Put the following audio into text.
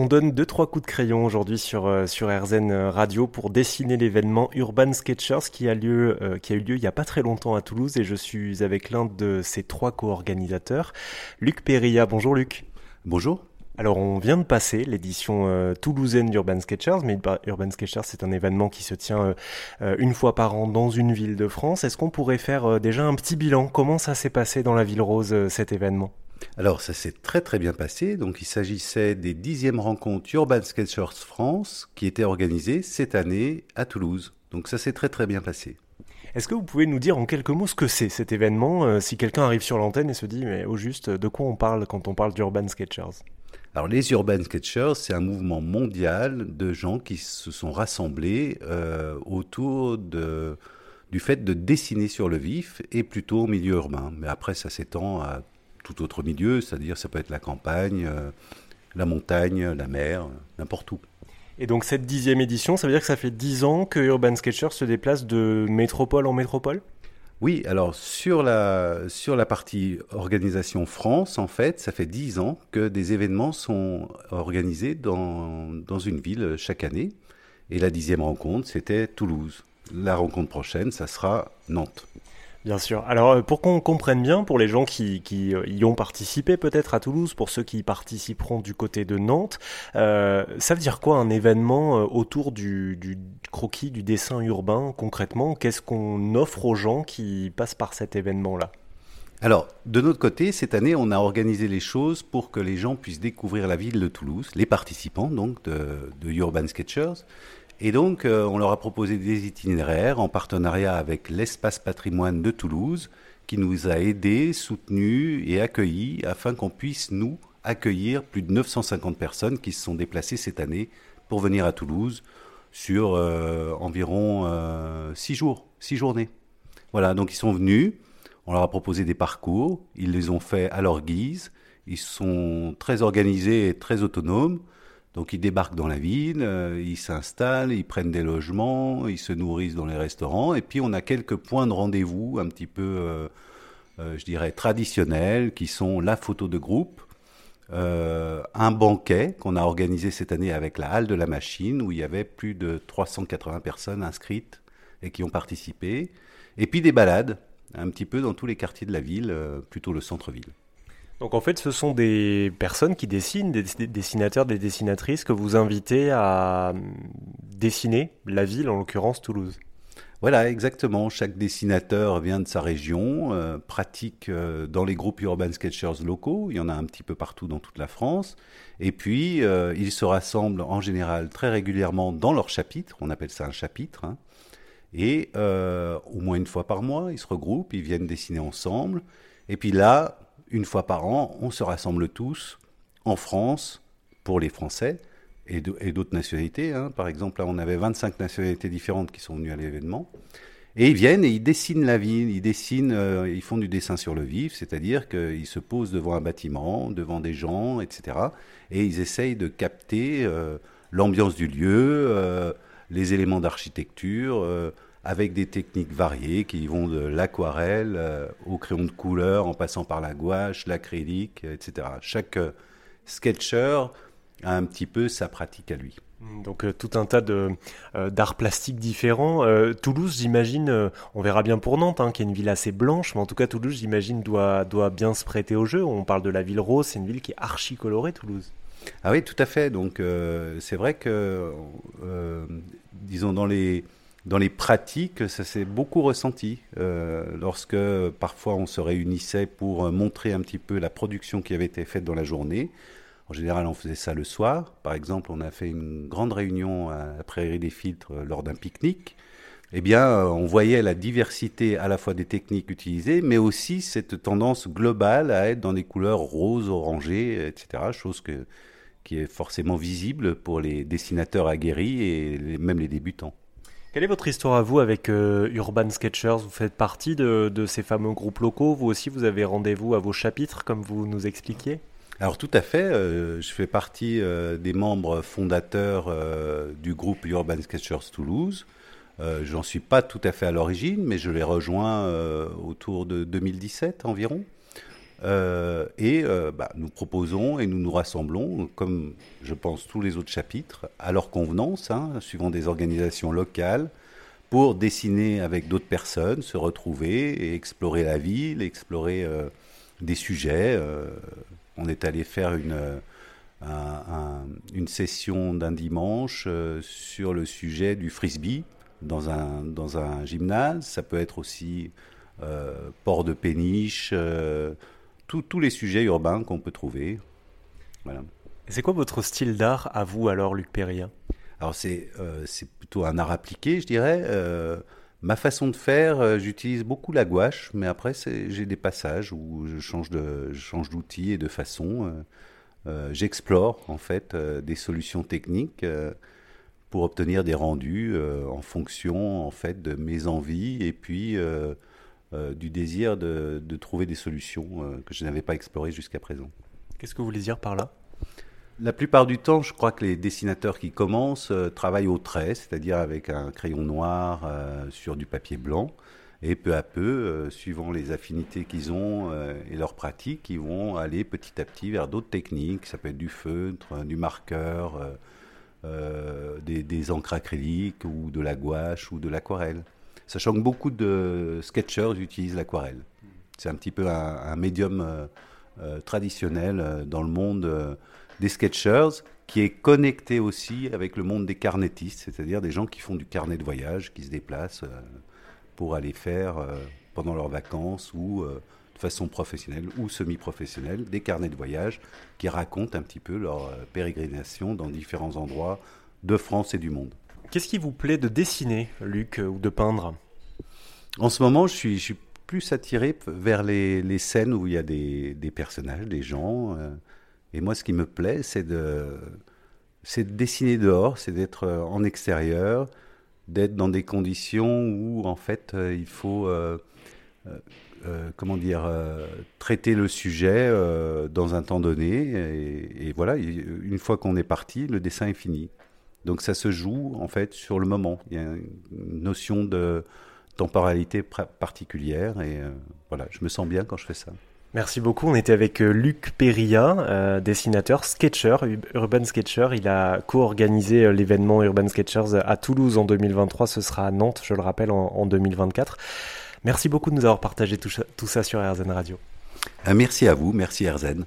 On donne deux trois coups de crayon aujourd'hui sur euh, sur RZN Radio pour dessiner l'événement Urban Sketchers qui a lieu euh, qui a eu lieu il y a pas très longtemps à Toulouse et je suis avec l'un de ces trois co-organisateurs, Luc Perilla. Bonjour Luc. Bonjour. Alors on vient de passer l'édition euh, toulousaine d'Urban Sketchers, mais Urban Sketchers c'est un événement qui se tient une fois par an dans une ville de France. Est-ce qu'on pourrait faire déjà un petit bilan? Comment ça s'est passé dans la ville rose cet événement? Alors, ça s'est très très bien passé. Donc, il s'agissait des dixièmes rencontres Urban Sketchers France qui étaient organisées cette année à Toulouse. Donc, ça s'est très très bien passé. Est-ce que vous pouvez nous dire en quelques mots ce que c'est cet événement, euh, si quelqu'un arrive sur l'antenne et se dit, mais au juste, de quoi on parle quand on parle d'Urban Sketchers? Alors les Urban Sketchers, c'est un mouvement mondial de gens qui se sont rassemblés euh, autour de, du fait de dessiner sur le vif et plutôt au milieu urbain. Mais après, ça s'étend à tout autre milieu, c'est-à-dire ça peut être la campagne, euh, la montagne, la mer, n'importe où. Et donc cette dixième édition, ça veut dire que ça fait dix ans que Urban Sketcher se déplace de métropole en métropole? Oui, alors sur la, sur la partie organisation France, en fait, ça fait dix ans que des événements sont organisés dans, dans une ville chaque année. Et la dixième rencontre, c'était Toulouse. La rencontre prochaine, ça sera Nantes. Bien sûr. Alors, euh, pour qu'on comprenne bien, pour les gens qui, euh, y ont participé peut-être à Toulouse, pour ceux qui participeront du côté de Nantes, euh, ça veut dire quoi un événement autour du, croquis, du dessin urbain concrètement? Qu'est-ce qu'on offre aux gens qui passent par cet événement-là? Alors, de notre côté, cette année, on a organisé les choses pour que les gens puissent découvrir la ville de Toulouse, les participants donc de Urban Sketchers, et donc, euh, on leur a proposé des itinéraires en partenariat avec l'Espace Patrimoine de Toulouse, qui nous a aidés, soutenus et accueillis afin qu'on puisse, nous, accueillir plus de 950 personnes qui se sont déplacées cette année pour venir à Toulouse sur euh, environ euh, six jours, six journées. Voilà, donc ils sont venus, on leur a proposé des parcours, ils les ont fait à leur guise, ils sont très organisés et très autonomes. Donc ils débarquent dans la ville, euh, ils s'installent, ils prennent des logements, ils se nourrissent dans les restaurants, et puis on a quelques points de rendez-vous un petit peu, euh, euh, je dirais, traditionnels, qui sont la photo de groupe, un banquet qu'on a organisé cette année avec la Halle de la Machine, où il y avait plus de 380 personnes inscrites et qui ont participé, et puis des balades, un petit peu dans tous les quartiers de la ville, plutôt le centre-ville. Donc en fait, ce sont des personnes qui dessinent, des dessinateurs, des dessinatrices que vous invitez à hum, dessiner la ville, en l'occurrence Toulouse. Voilà, exactement. Chaque dessinateur vient de sa région, euh, pratique euh, dans les groupes urban sketchers locaux. Il y en a un petit peu partout dans toute la France. Et puis, euh, ils se rassemblent en général très régulièrement dans leur chapitre. On appelle ça un chapitre. Hein. Et au moins une fois par mois, ils se regroupent, ils viennent dessiner ensemble. Et puis là, une fois par an, on se rassemble tous en France pour les Français et d'autres nationalités. Hein. Par exemple, là, on avait 25 nationalités différentes qui sont venues à l'événement. Et ils viennent et ils dessinent la ville, ils dessinent, euh, ils font du dessin sur le vif, c'est-à-dire qu'ils se posent devant un bâtiment, devant des gens, etc. Et ils essayent de capter euh, l'ambiance du lieu, euh, les éléments d'architecture, avec des techniques variées qui vont de l'aquarelle euh, au crayon de couleur en passant par la gouache, l'acrylique, etc. Chaque euh, sketcher a un petit peu sa pratique à lui. Donc euh, tout un tas de d'arts plastiques différents. Toulouse, j'imagine, on verra bien pour Nantes, hein, qui est une ville assez blanche, mais en tout cas Toulouse, j'imagine, doit doit bien se prêter au jeu. On parle de la ville rose, c'est une ville qui est archi colorée, Toulouse. Ah oui, tout à fait. Donc c'est vrai que, disons dans les dans les pratiques, ça s'est beaucoup ressenti. Euh, lorsque parfois on se réunissait pour montrer un petit peu la production qui avait été faite dans la journée. En général, on faisait ça le soir. Par exemple, on a fait une grande réunion à la Prairie des Filtres lors d'un pique-nique. Eh bien, on voyait la diversité à la fois des techniques utilisées, mais aussi cette tendance globale à être dans des couleurs roses, orangées, etc. Chose qui est forcément visible pour les dessinateurs aguerris et même les débutants. Quelle est votre histoire à vous avec euh, Urban Sketchers? Vous faites partie de, ces fameux groupes locaux? Vous aussi, vous avez rendez-vous à vos chapitres, comme vous nous expliquiez? Alors tout à fait, euh, je fais partie euh, des membres fondateurs du groupe Urban Sketchers Toulouse. J'en suis pas tout à fait à l'origine, mais je l'ai rejoint autour de 2017 environ. Et bah, nous proposons et nous nous rassemblons, comme je pense tous les autres chapitres, à leur convenance, hein, suivant des organisations locales, pour dessiner avec d'autres personnes, se retrouver et explorer la ville, explorer des sujets. on est allé faire une une session d'un dimanche euh, sur le sujet du frisbee dans un, dans un gymnase. Ça peut être aussi euh, port de péniche, euh, tous les sujets urbains qu'on peut trouver. Voilà. C'est quoi votre style d'art à vous alors, Luc Perrien Alors c'est c'est plutôt un art appliqué, je dirais. ma façon de faire, j'utilise beaucoup la gouache, mais après j'ai des passages où je change de je change d'outil et de façon. Euh, j'explore en fait euh, des solutions techniques euh, pour obtenir des rendus en fonction en fait de mes envies et puis du désir de, trouver des solutions que je n'avais pas explorées jusqu'à présent. Qu'est-ce que vous voulez dire par là? La plupart du temps, je crois que les dessinateurs qui commencent travaillent au trait, c'est-à-dire avec un crayon noir sur du papier blanc. Et peu à peu, euh, suivant les affinités qu'ils ont euh, et leurs pratiques, ils vont aller petit à petit vers d'autres techniques. Ça peut être du feutre, du marqueur, euh, des, encres acryliques ou de la gouache ou de l'aquarelle. Sachant que beaucoup de sketchers utilisent l'aquarelle. C'est un petit peu un, médium traditionnel dans le monde des sketchers qui est connecté aussi avec le monde des carnetistes, c'est-à-dire des gens qui font du carnet de voyage, qui se déplacent pour aller faire euh, pendant leurs vacances ou euh, de façon professionnelle ou semi-professionnelle des carnets de voyage qui racontent un petit peu leur euh, pérégrination dans différents endroits de France et du monde. Qu'est-ce qui vous plaît de dessiner, Luc, ou de peindre En ce moment, je suis, plus attiré vers les, scènes où il y a des, personnages, des gens. et moi, ce qui me plaît, c'est de, dessiner dehors, c'est d'être en extérieur, d'être dans des conditions où en fait euh, il faut euh, euh, comment dire traiter le sujet dans un temps donné et, voilà une fois qu'on est parti le dessin est fini donc ça se joue en fait sur le moment il y a une notion de temporalité particulière et voilà je me sens bien quand je fais ça Merci beaucoup. On était avec euh, Luc Perria, euh, dessinateur, sketcher, urban sketcher. Il a co-organisé euh, l'événement Urban Sketchers à Toulouse en 2023. Ce sera à Nantes, je le rappelle, en, 2024. Merci beaucoup de nous avoir partagé tout, ça sur RZN Radio. Merci à vous. Merci RZN.